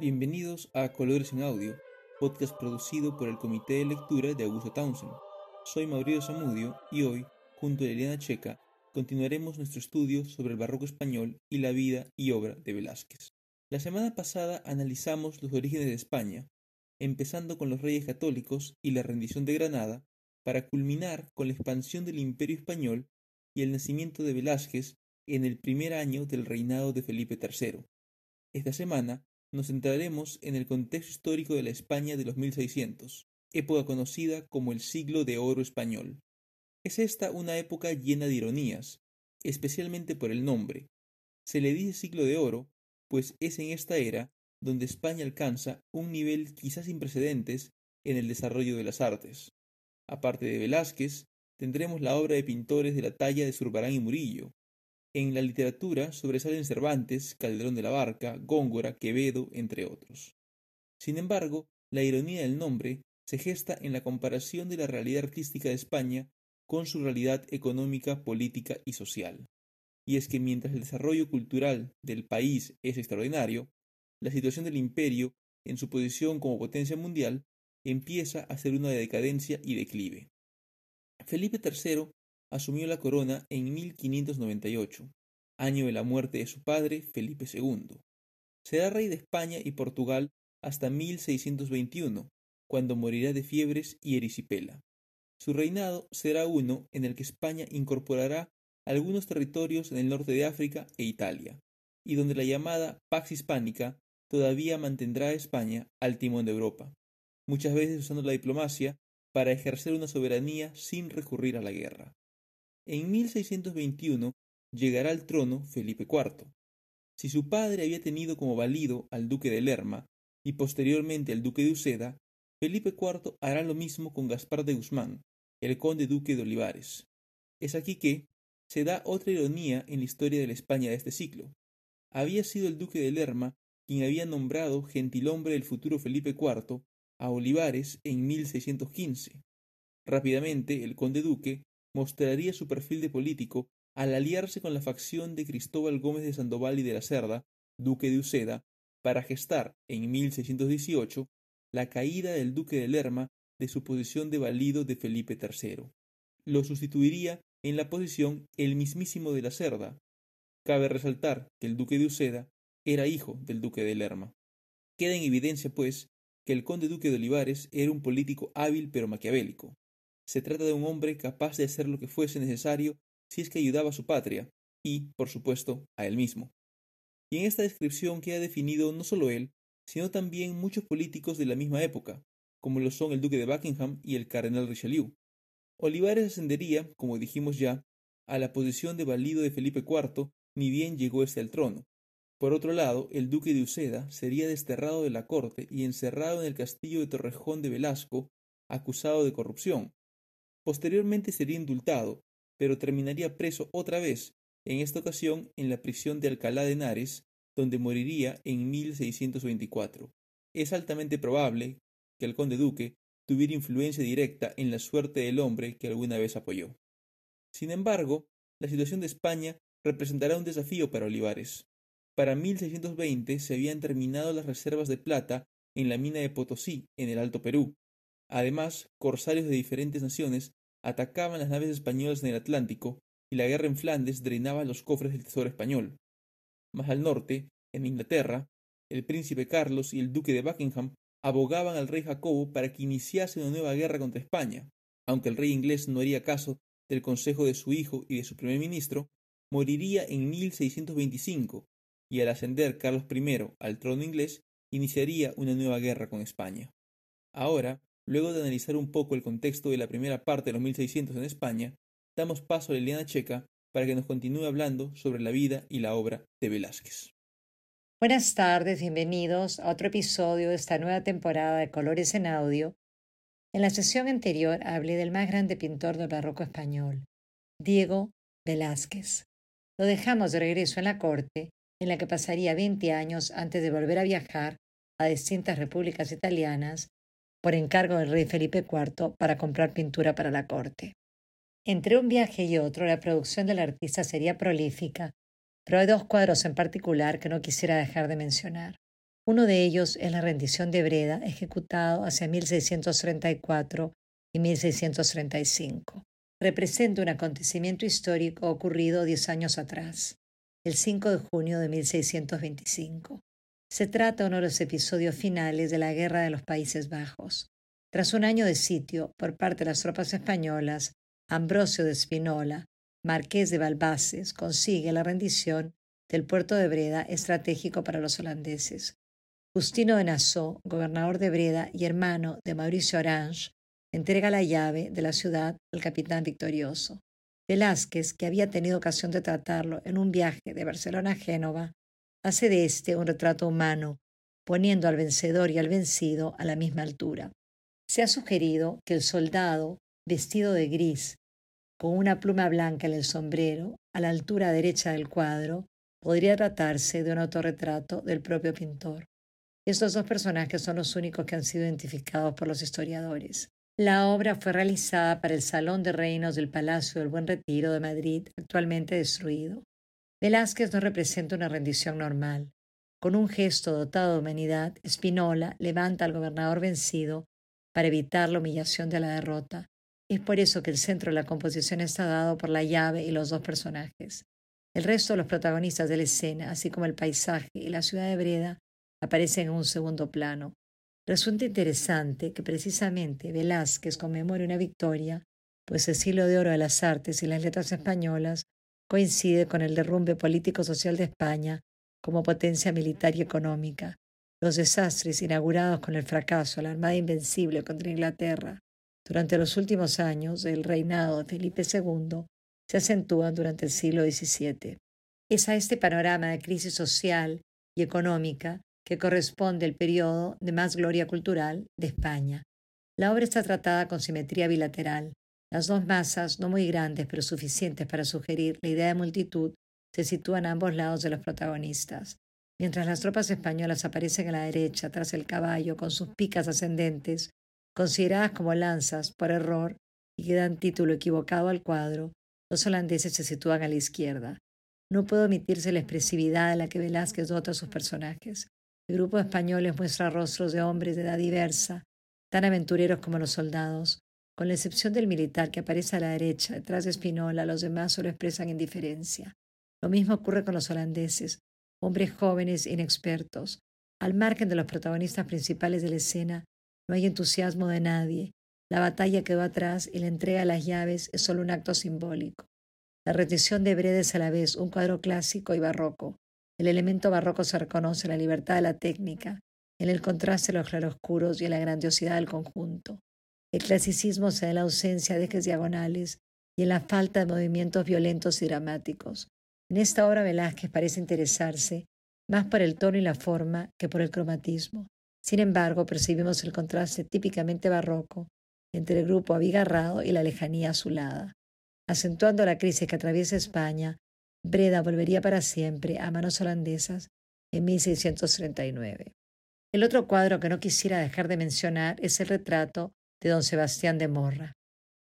Bienvenidos a Colores en Audio, podcast producido por el Comité de Lectura de Augusto Townsend. Soy Mauricio Zamudio y hoy, junto a Eliana Checa, continuaremos nuestro estudio sobre el barroco español y la vida y obra de Velázquez. La semana pasada analizamos los orígenes de España, empezando con los reyes católicos y la rendición de Granada, para culminar con la expansión del imperio español y el nacimiento de Velázquez en el primer año del reinado de Felipe III. Esta semana nos centraremos en el contexto histórico de la España de los 1600, época conocida como el siglo de oro español. Es esta una época llena de ironías, especialmente por el nombre. Se le dice siglo de oro, pues es en esta era donde España alcanza un nivel quizás sin precedentes en el desarrollo de las artes. Aparte de Velázquez, tendremos la obra de pintores de la talla de Zurbarán y Murillo. En la literatura sobresalen Cervantes, Calderón de la Barca, Góngora, Quevedo, entre otros. Sin embargo, la ironía del nombre se gesta en la comparación de la realidad artística de España con su realidad económica, política y social. Y es que mientras el desarrollo cultural del país es extraordinario, la situación del imperio, en su posición como potencia mundial, empieza a ser una de decadencia y declive. Felipe III asumió la corona en 1598, año de la muerte de su padre Felipe II. Será rey de España y Portugal hasta 1621, cuando morirá de fiebres y erisipela. Su reinado será uno en el que España incorporará algunos territorios en el norte de África e Italia, y donde la llamada Pax Hispánica todavía mantendrá a España al timón de Europa, muchas veces usando la diplomacia para ejercer una soberanía sin recurrir a la guerra. En 1621 llegará al trono Felipe IV. Si su padre había tenido como valido al duque de Lerma y posteriormente al duque de Uceda, Felipe IV hará lo mismo con Gaspar de Guzmán, el conde duque de Olivares. Es aquí que se da otra ironía en la historia de la España de este siglo. Había sido el duque de Lerma quien había nombrado gentilhombre del futuro Felipe IV a Olivares en 1615. Rápidamente el conde duque mostraría su perfil de político al aliarse con la facción de Cristóbal Gómez de Sandoval y de la Cerda, duque de Uceda, para gestar, en 1618, la caída del duque de Lerma de su posición de valido de Felipe III. Lo sustituiría en la posición el mismísimo de la Cerda. Cabe resaltar que el duque de Uceda era hijo del duque de Lerma. Queda en evidencia, pues, que el conde duque de Olivares era un político hábil pero maquiavélico. Se trata de un hombre capaz de hacer lo que fuese necesario si es que ayudaba a su patria y, por supuesto, a él mismo. Y en esta descripción queda definido no solo él, sino también muchos políticos de la misma época, como lo son el duque de Buckingham y el cardenal Richelieu. Olivares ascendería, como dijimos ya, a la posición de valido de Felipe IV, ni bien llegó este al trono. Por otro lado, el duque de Uceda sería desterrado de la corte y encerrado en el castillo de Torrejón de Velasco, acusado de corrupción, Posteriormente sería indultado, pero terminaría preso otra vez, en esta ocasión en la prisión de Alcalá de Henares, donde moriría en 1624. Es altamente probable que el conde duque tuviera influencia directa en la suerte del hombre que alguna vez apoyó. Sin embargo, la situación de España representará un desafío para Olivares. Para 1620 se habían terminado las reservas de plata en la mina de Potosí, en el Alto Perú, Además, corsarios de diferentes naciones atacaban las naves españolas en el Atlántico y la guerra en Flandes drenaba los cofres del tesoro español. Más al norte, en Inglaterra, el príncipe Carlos y el duque de Buckingham abogaban al rey Jacobo para que iniciase una nueva guerra contra España. Aunque el rey inglés no haría caso del consejo de su hijo y de su primer ministro, moriría en 1625 y al ascender Carlos I al trono inglés iniciaría una nueva guerra con España. Ahora, Luego de analizar un poco el contexto de la primera parte de los 1600 en España, damos paso a Liliana Checa para que nos continúe hablando sobre la vida y la obra de Velázquez. Buenas tardes, bienvenidos a otro episodio de esta nueva temporada de Colores en Audio. En la sesión anterior hablé del más grande pintor del barroco español, Diego Velázquez. Lo dejamos de regreso en la corte, en la que pasaría 20 años antes de volver a viajar a distintas repúblicas italianas por encargo del rey Felipe IV para comprar pintura para la corte. Entre un viaje y otro, la producción del artista sería prolífica, pero hay dos cuadros en particular que no quisiera dejar de mencionar. Uno de ellos es la rendición de Breda, ejecutado hacia 1634 y 1635. Representa un acontecimiento histórico ocurrido diez años atrás, el 5 de junio de 1625. Se trata uno de los episodios finales de la Guerra de los Países Bajos. Tras un año de sitio por parte de las tropas españolas, Ambrosio de Spinola, marqués de Balbaces, consigue la rendición del puerto de Breda, estratégico para los holandeses. Justino de Nassau, gobernador de Breda y hermano de Mauricio Orange, entrega la llave de la ciudad al capitán victorioso. Velázquez, que había tenido ocasión de tratarlo en un viaje de Barcelona a Génova, hace de éste un retrato humano, poniendo al vencedor y al vencido a la misma altura. Se ha sugerido que el soldado, vestido de gris, con una pluma blanca en el sombrero, a la altura derecha del cuadro, podría tratarse de un autorretrato del propio pintor. Estos dos personajes son los únicos que han sido identificados por los historiadores. La obra fue realizada para el Salón de Reinos del Palacio del Buen Retiro de Madrid, actualmente destruido. Velázquez no representa una rendición normal. Con un gesto dotado de humanidad, Spinola levanta al gobernador vencido para evitar la humillación de la derrota. Es por eso que el centro de la composición está dado por la llave y los dos personajes. El resto de los protagonistas de la escena, así como el paisaje y la ciudad de Breda, aparecen en un segundo plano. Resulta interesante que precisamente Velázquez conmemore una victoria, pues el siglo de oro de las artes y las letras españolas coincide con el derrumbe político-social de España como potencia militar y económica, los desastres inaugurados con el fracaso de la Armada Invencible contra Inglaterra durante los últimos años del reinado de Felipe II se acentúan durante el siglo XVII. Es a este panorama de crisis social y económica que corresponde el periodo de más gloria cultural de España. La obra está tratada con simetría bilateral. Las dos masas, no muy grandes pero suficientes para sugerir la idea de multitud, se sitúan a ambos lados de los protagonistas. Mientras las tropas españolas aparecen a la derecha tras el caballo con sus picas ascendentes, consideradas como lanzas por error y que dan título equivocado al cuadro, los holandeses se sitúan a la izquierda. No puede omitirse la expresividad de la que Velázquez dota a sus personajes. El grupo de españoles muestra rostros de hombres de edad diversa, tan aventureros como los soldados. Con la excepción del militar que aparece a la derecha, detrás de Spinola, los demás solo expresan indiferencia. Lo mismo ocurre con los holandeses, hombres jóvenes inexpertos. Al margen de los protagonistas principales de la escena, no hay entusiasmo de nadie. La batalla quedó atrás y la entrega de las llaves es solo un acto simbólico. La rendición de Breda es a la vez un cuadro clásico y barroco. El elemento barroco se reconoce en la libertad de la técnica, en el contraste de los claroscuros y en la grandiosidad del conjunto. El clasicismo se da en la ausencia de ejes diagonales y en la falta de movimientos violentos y dramáticos. En esta obra Velázquez parece interesarse más por el tono y la forma que por el cromatismo. Sin embargo, percibimos el contraste típicamente barroco entre el grupo abigarrado y la lejanía azulada. Acentuando la crisis que atraviesa España, Breda volvería para siempre a manos holandesas en 1639. El otro cuadro que no quisiera dejar de mencionar es el retrato de don Sebastián de Morra.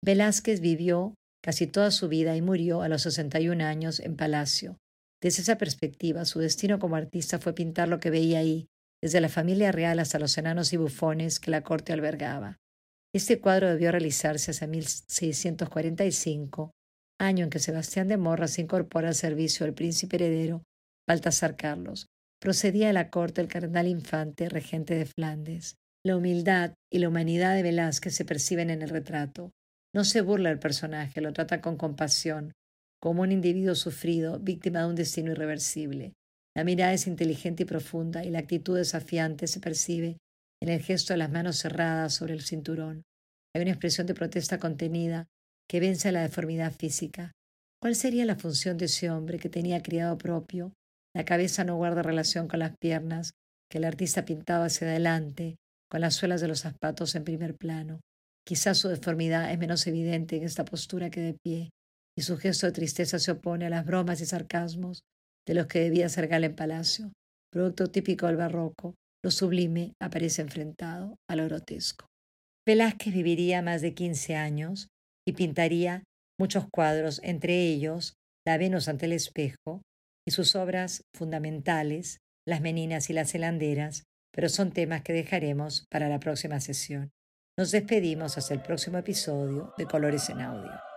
Velázquez vivió casi toda su vida y murió a los 61 años en Palacio. Desde esa perspectiva, su destino como artista fue pintar lo que veía ahí, desde la familia real hasta los enanos y bufones que la corte albergaba. Este cuadro debió realizarse hacia 1645 año en que Sebastián de Morra se incorpora al servicio del príncipe heredero Baltasar Carlos. Procedía de la corte del cardenal infante, regente de Flandes. La humildad y la humanidad de Velázquez se perciben en el retrato. No se burla del personaje, lo trata con compasión, como un individuo sufrido, víctima de un destino irreversible. La mirada es inteligente y profunda y la actitud desafiante se percibe en el gesto de las manos cerradas sobre el cinturón. Hay una expresión de protesta contenida que vence la deformidad física. ¿Cuál sería la función de ese hombre que tenía criado propio? La cabeza no guarda relación con las piernas, que el artista pintaba hacia adelante, con las suelas de los zapatos en primer plano. Quizás su deformidad es menos evidente en esta postura que de pie, y su gesto de tristeza se opone a las bromas y sarcasmos de los que debía ser Galen Palacio. Producto típico del barroco, lo sublime aparece enfrentado a lo grotesco. Velázquez viviría más de quince años, y pintaría muchos cuadros, entre ellos La Venus ante el espejo y sus obras fundamentales, Las Meninas y las Helanderas, pero son temas que dejaremos para la próxima sesión. Nos despedimos hasta el próximo episodio de Colores en Audio.